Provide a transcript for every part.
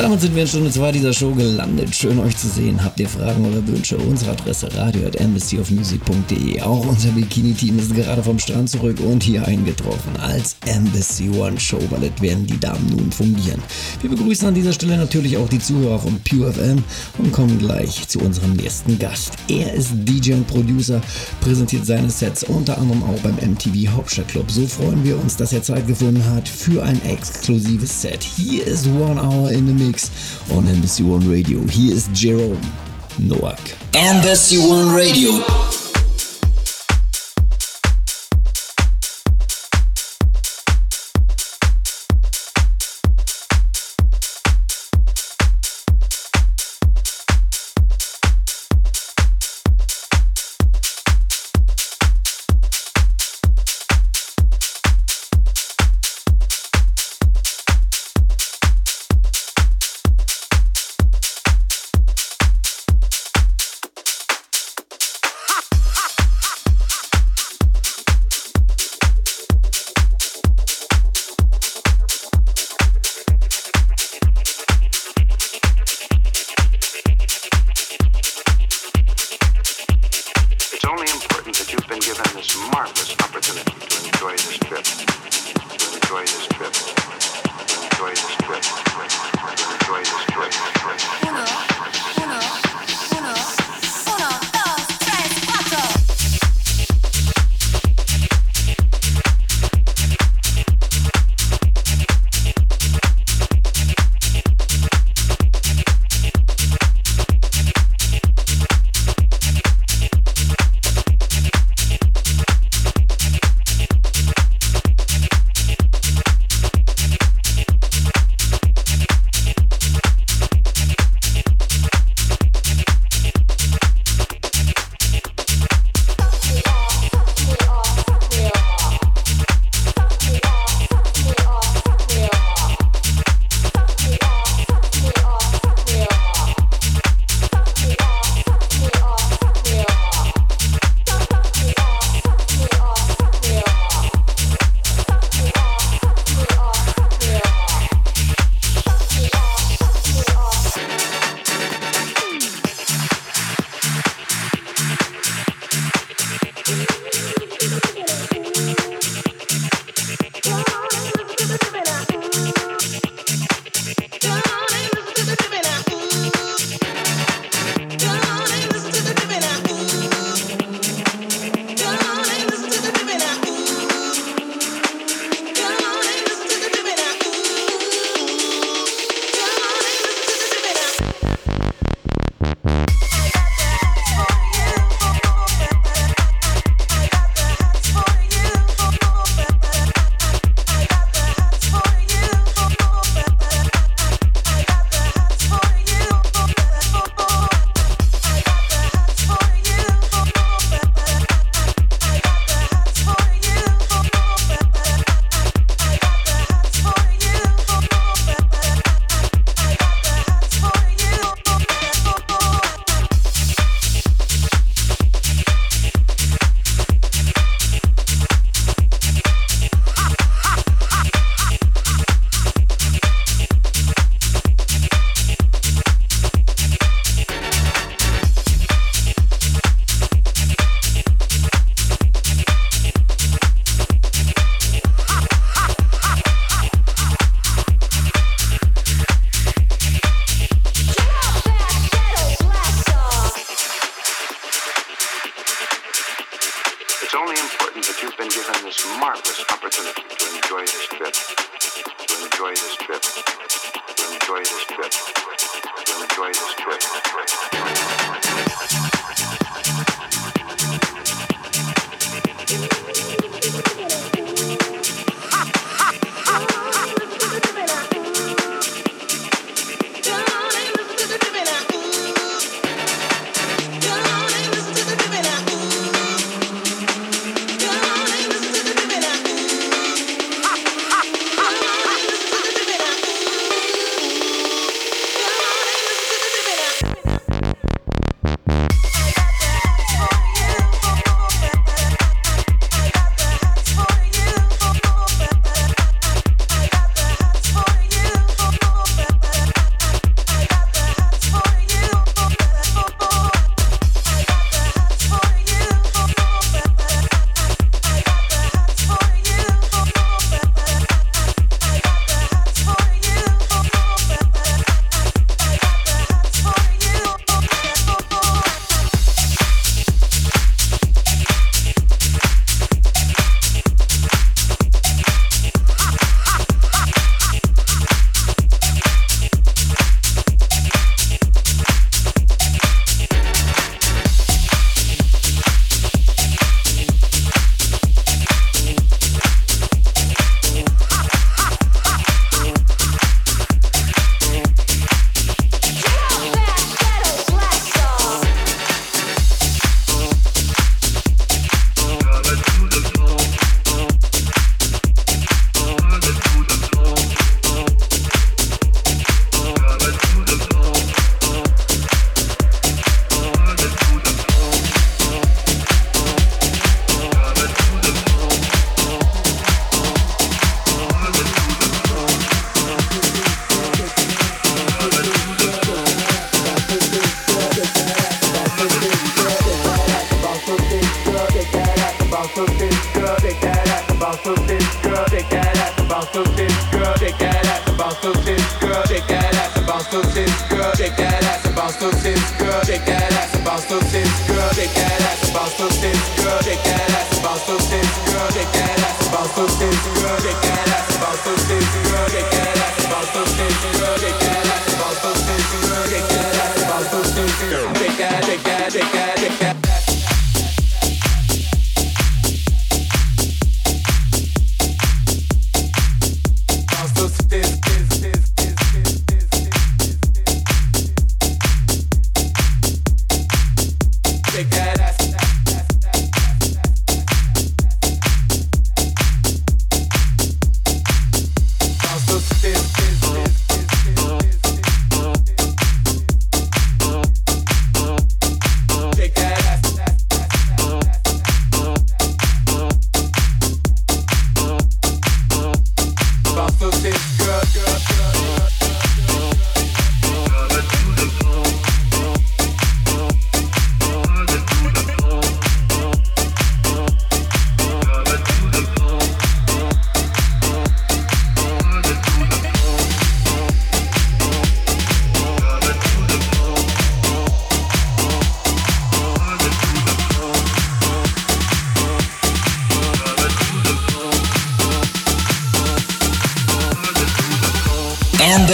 Damit sind wir in Stunde 2 dieser Show gelandet. Schön euch zu sehen. Habt ihr Fragen oder Wünsche? Unsere Adresse radio.embassyofmusic.de. Auch unser Bikini-Team ist gerade vom Strand zurück und hier eingetroffen als Embassy One Show Ballet werden die Damen nun fungieren. Wir begrüßen an dieser Stelle natürlich auch die Zuhörer von Pure und kommen gleich zu unserem nächsten Gast. Er ist DJ und Producer, präsentiert seine Sets unter anderem auch beim MTV Hauptstadtclub. So freuen wir uns, dass er Zeit gefunden hat für ein exklusives Set. Hier ist One Hour in the Mix on Embassy One Radio. Hier ist Jerome Noack. Embassy One Radio.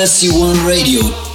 Embassy One Radio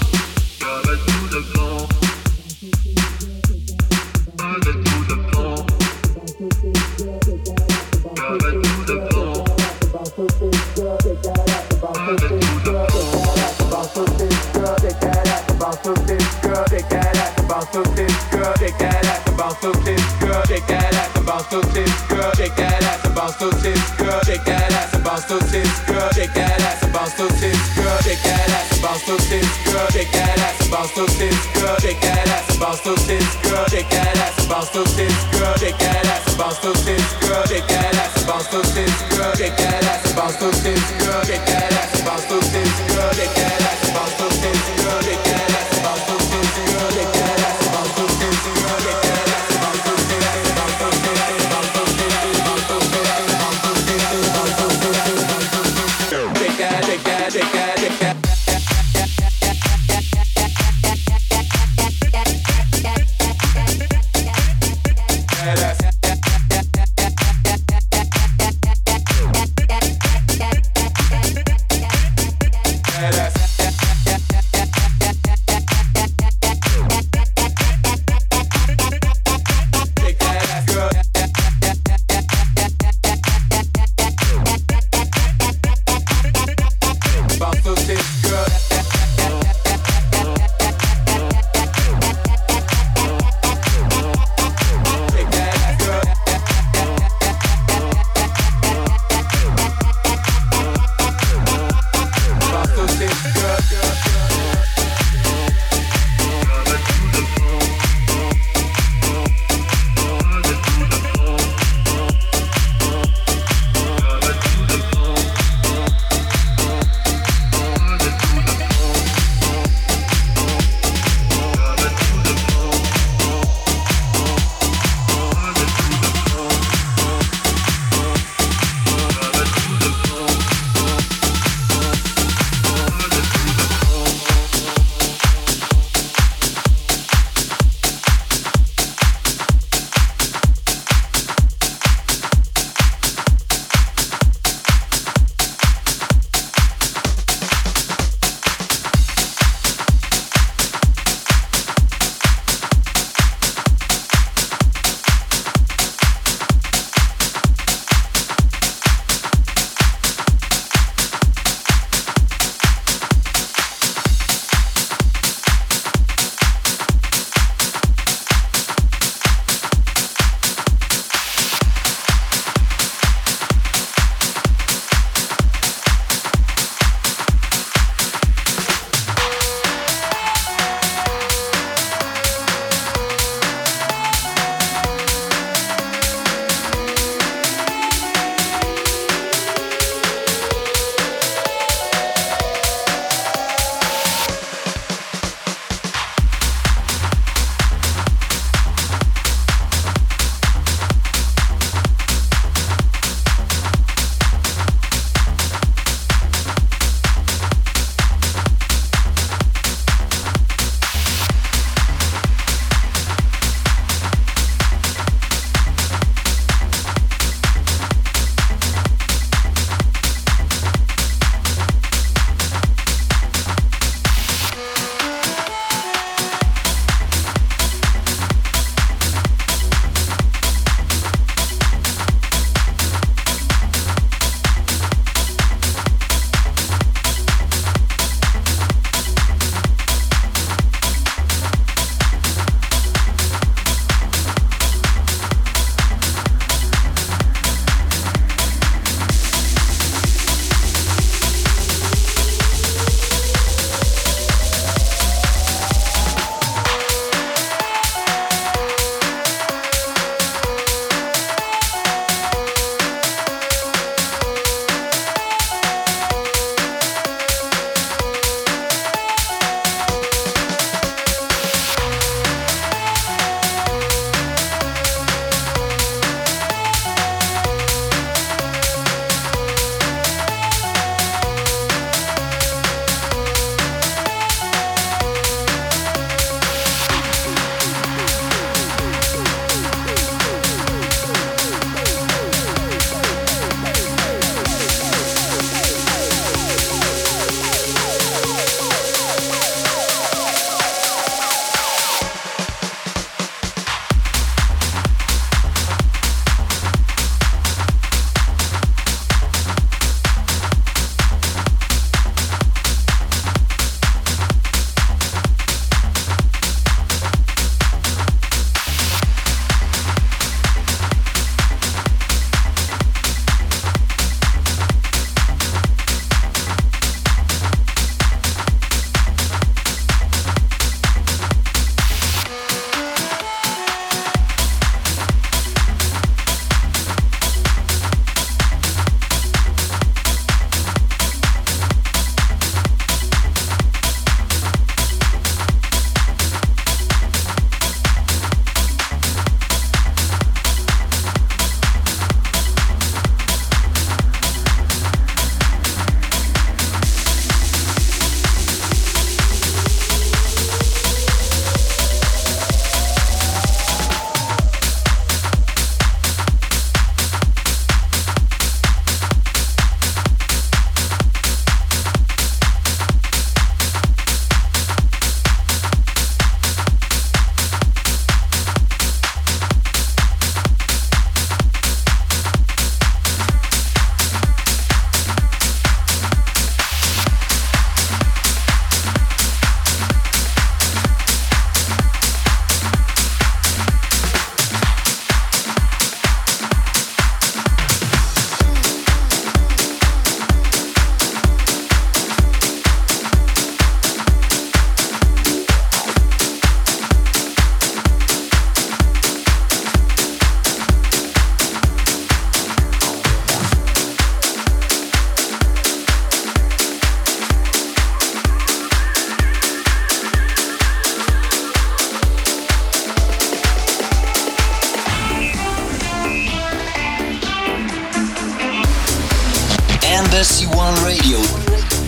One Radio.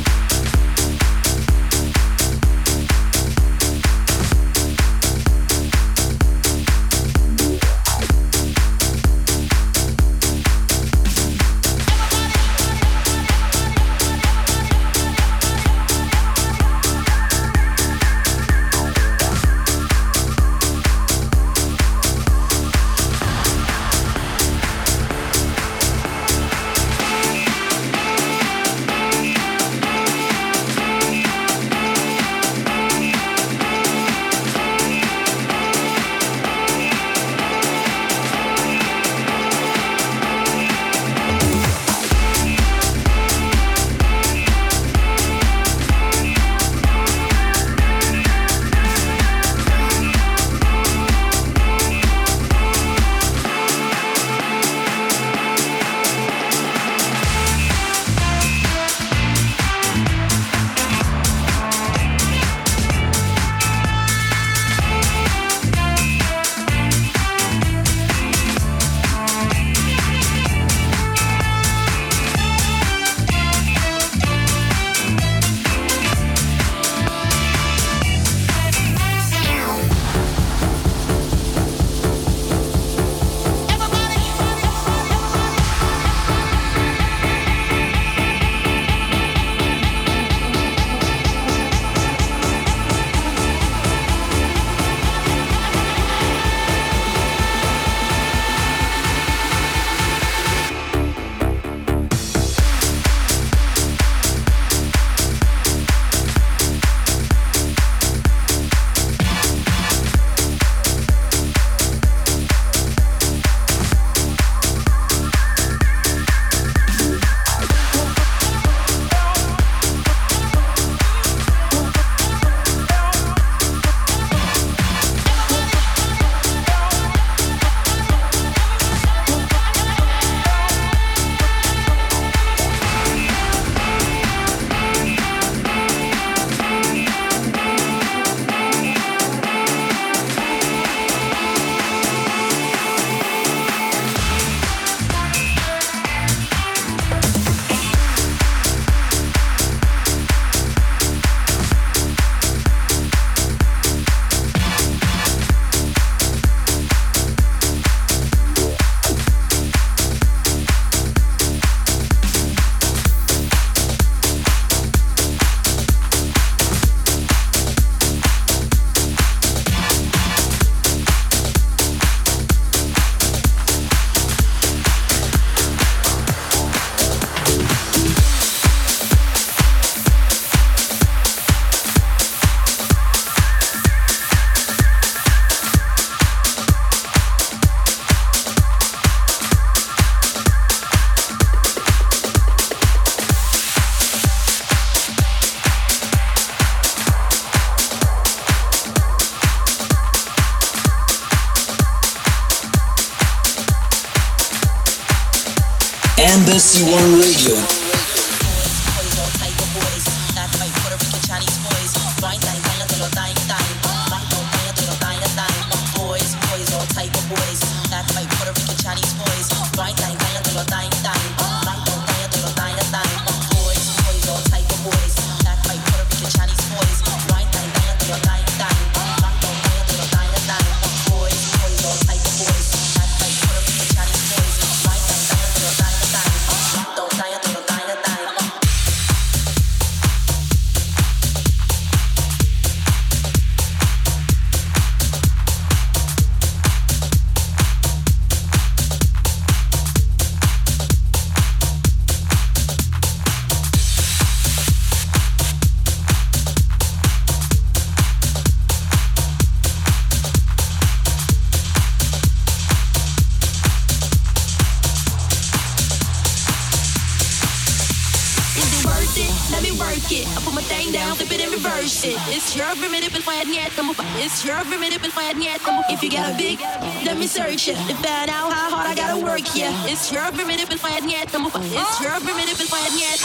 got big. Let me search it to find out how hard I gotta work. Yeah, it's your primitive and find yet five. It's your primitive and find yet.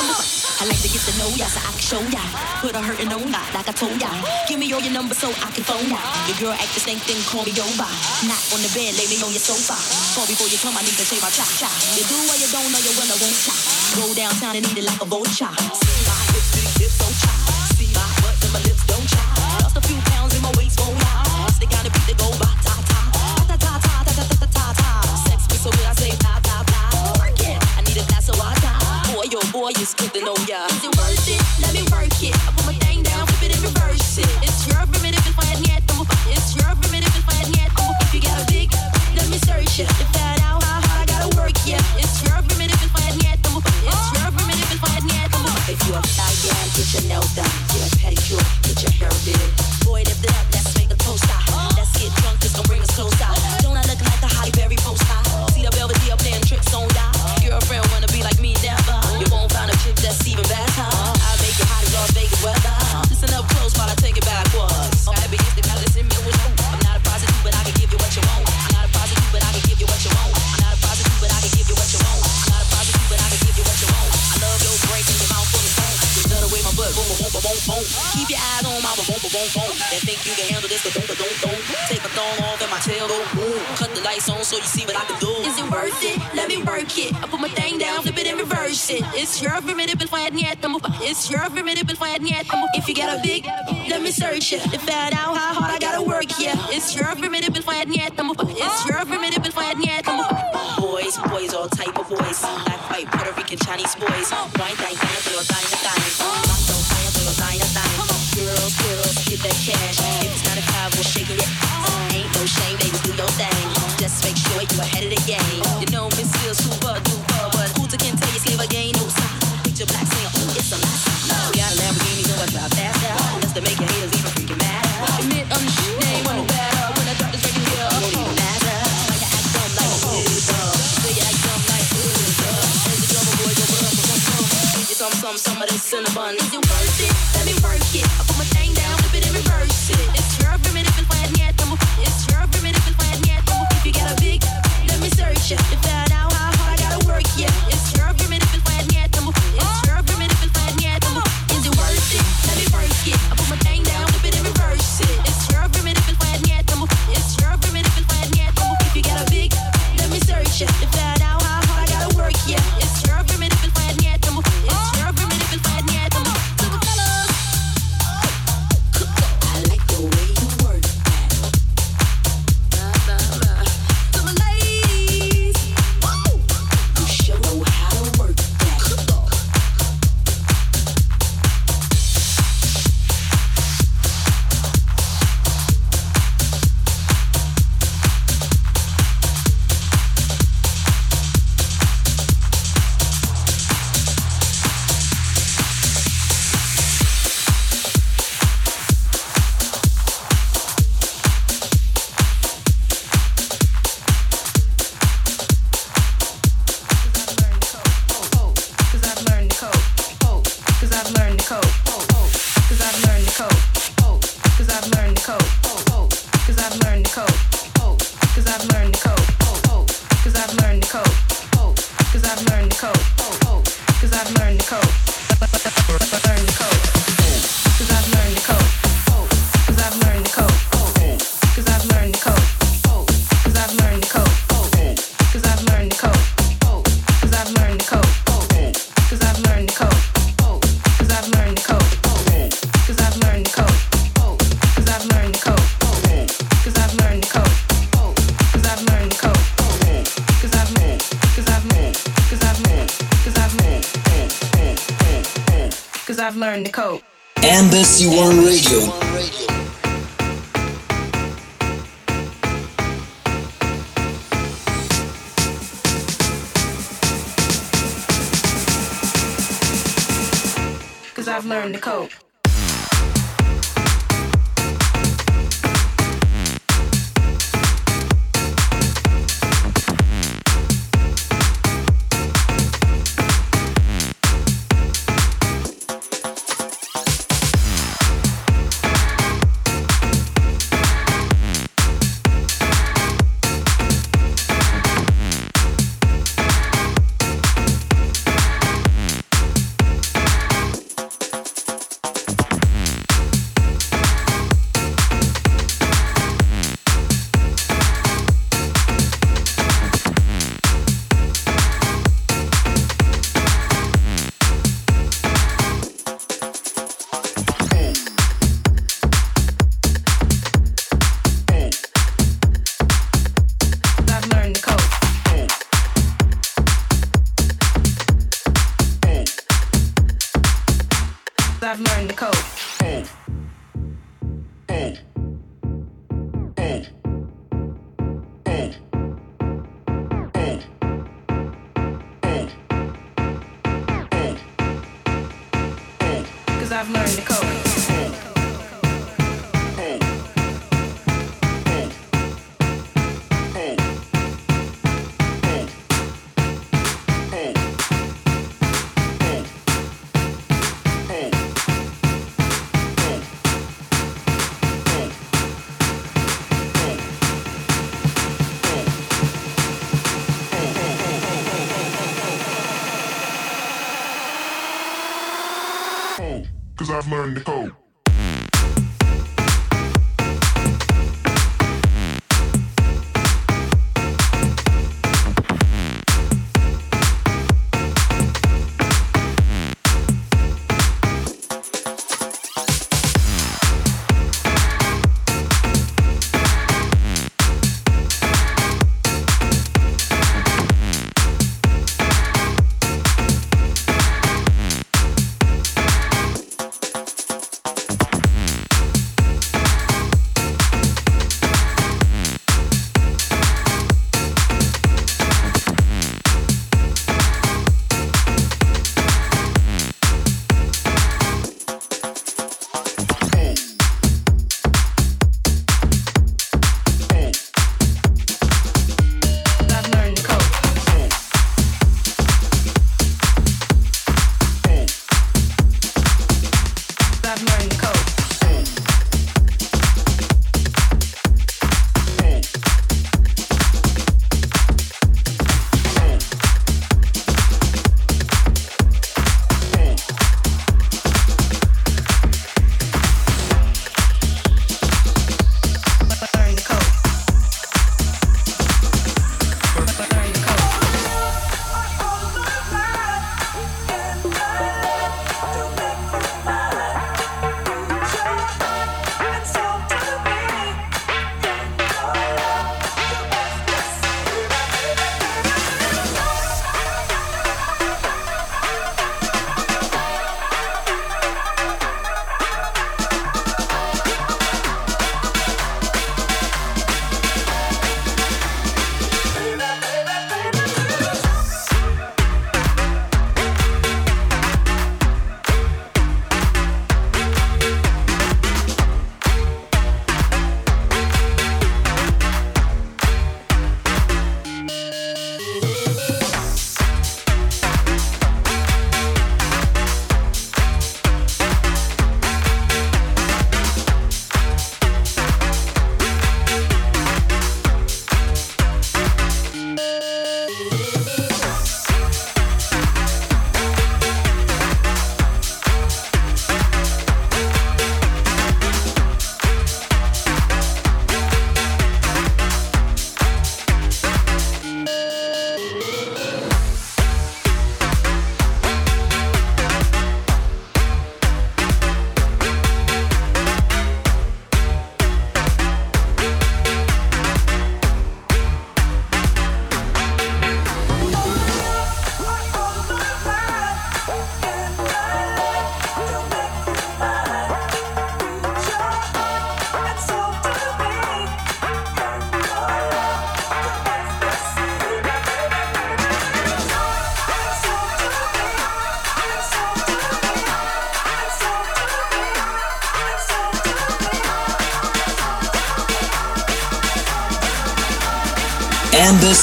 I like to get to know ya so I can show ya. Put a hurtin' on ya like I told ya. Give me all your number so I can phone ya. Your girl act the same thing, call me over. Not on the bed, lay me on your sofa. Fall before you come, I need to say my cha cha. You do what you don't know, you will I won't cha. Go downtown and eat it like a vulture. shit. It's your permitted before I need to move. It's your permitted before I need to move. If you get a big, let me search it. To find out how hard I gotta work here. Yeah. It's your permitted before I need to move. It's your permitted before I need to move. Boys, boys, all type of boys. Black, white, Puerto Rican, Chinese boys. White, right, Cinnabon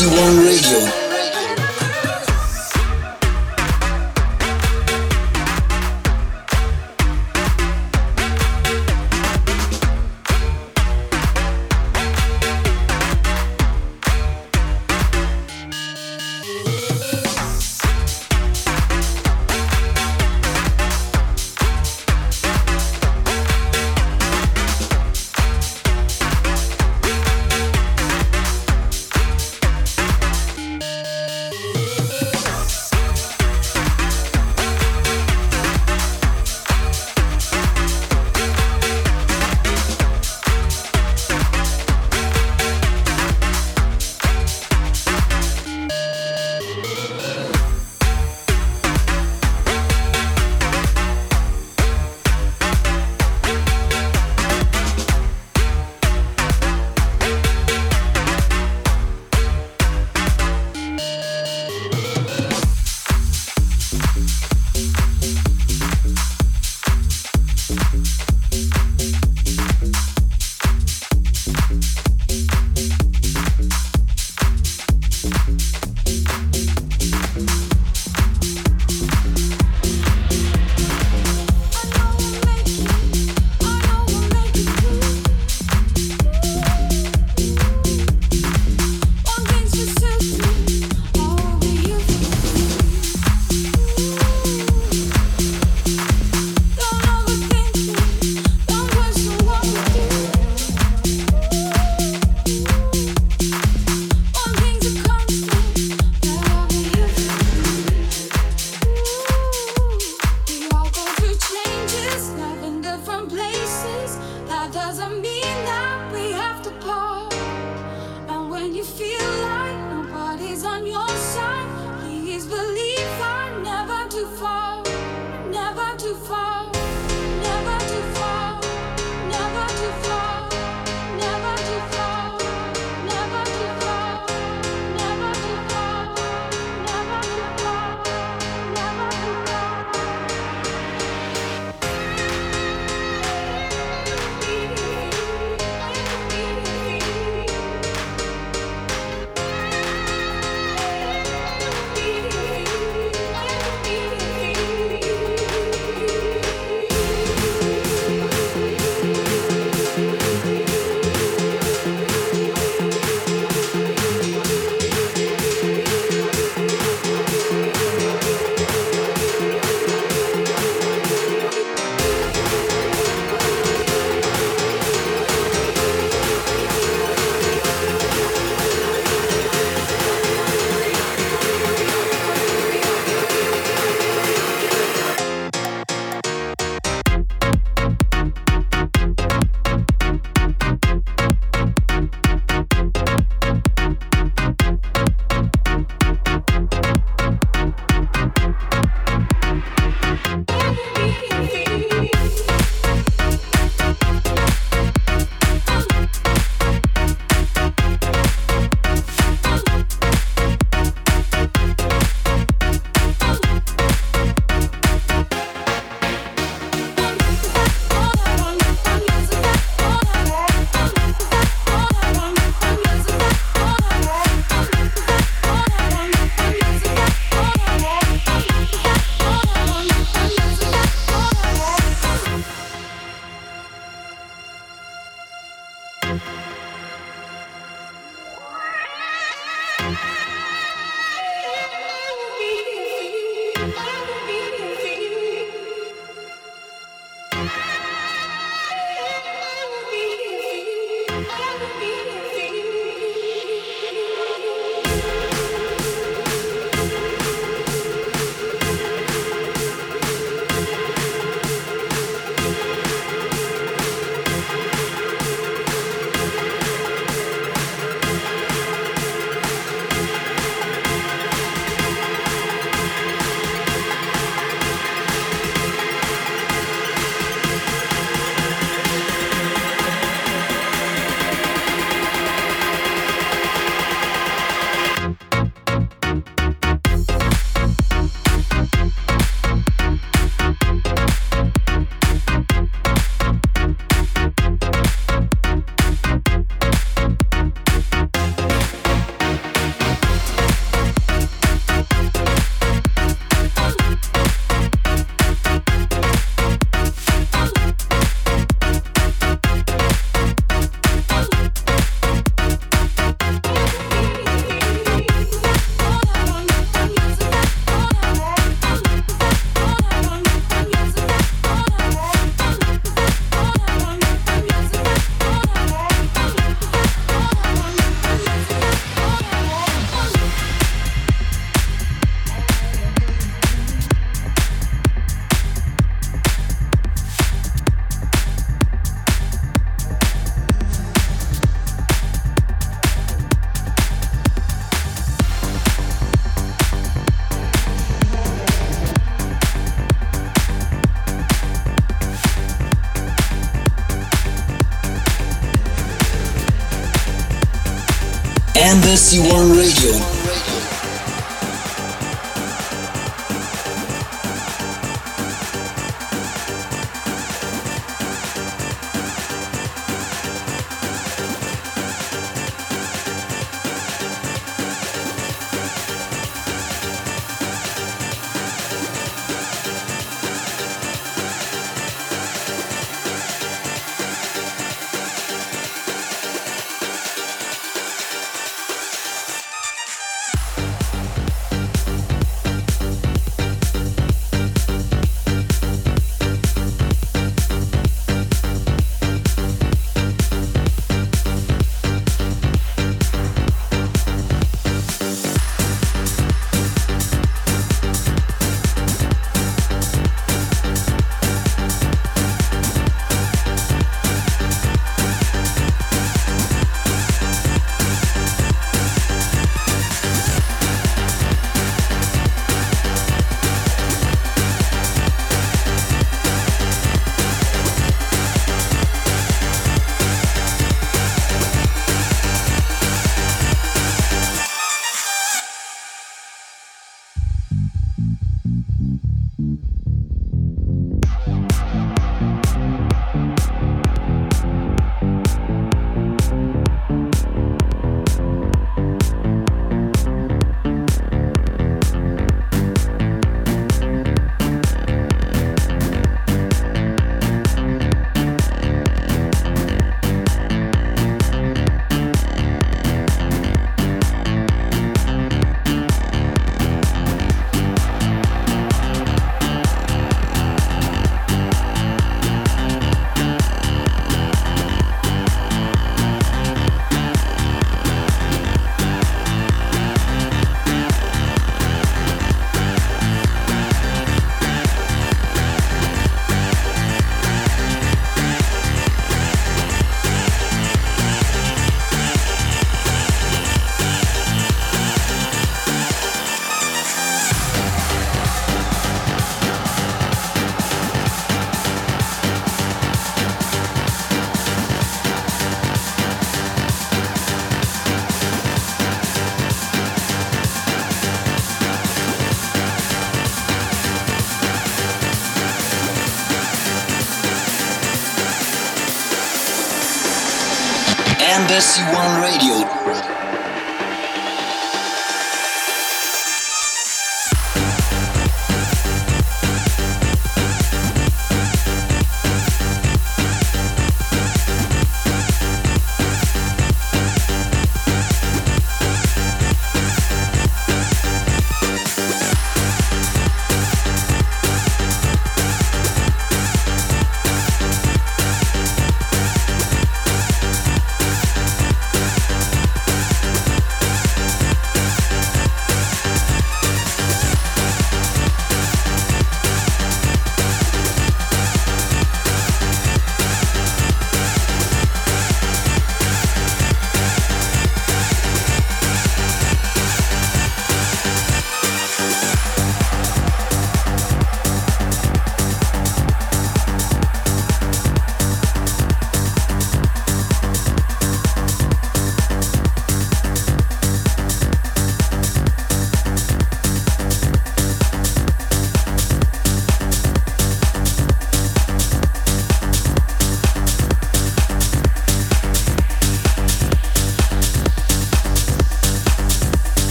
you want C1 Radio. Embassy One Radio.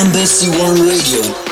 Embassy One Radio.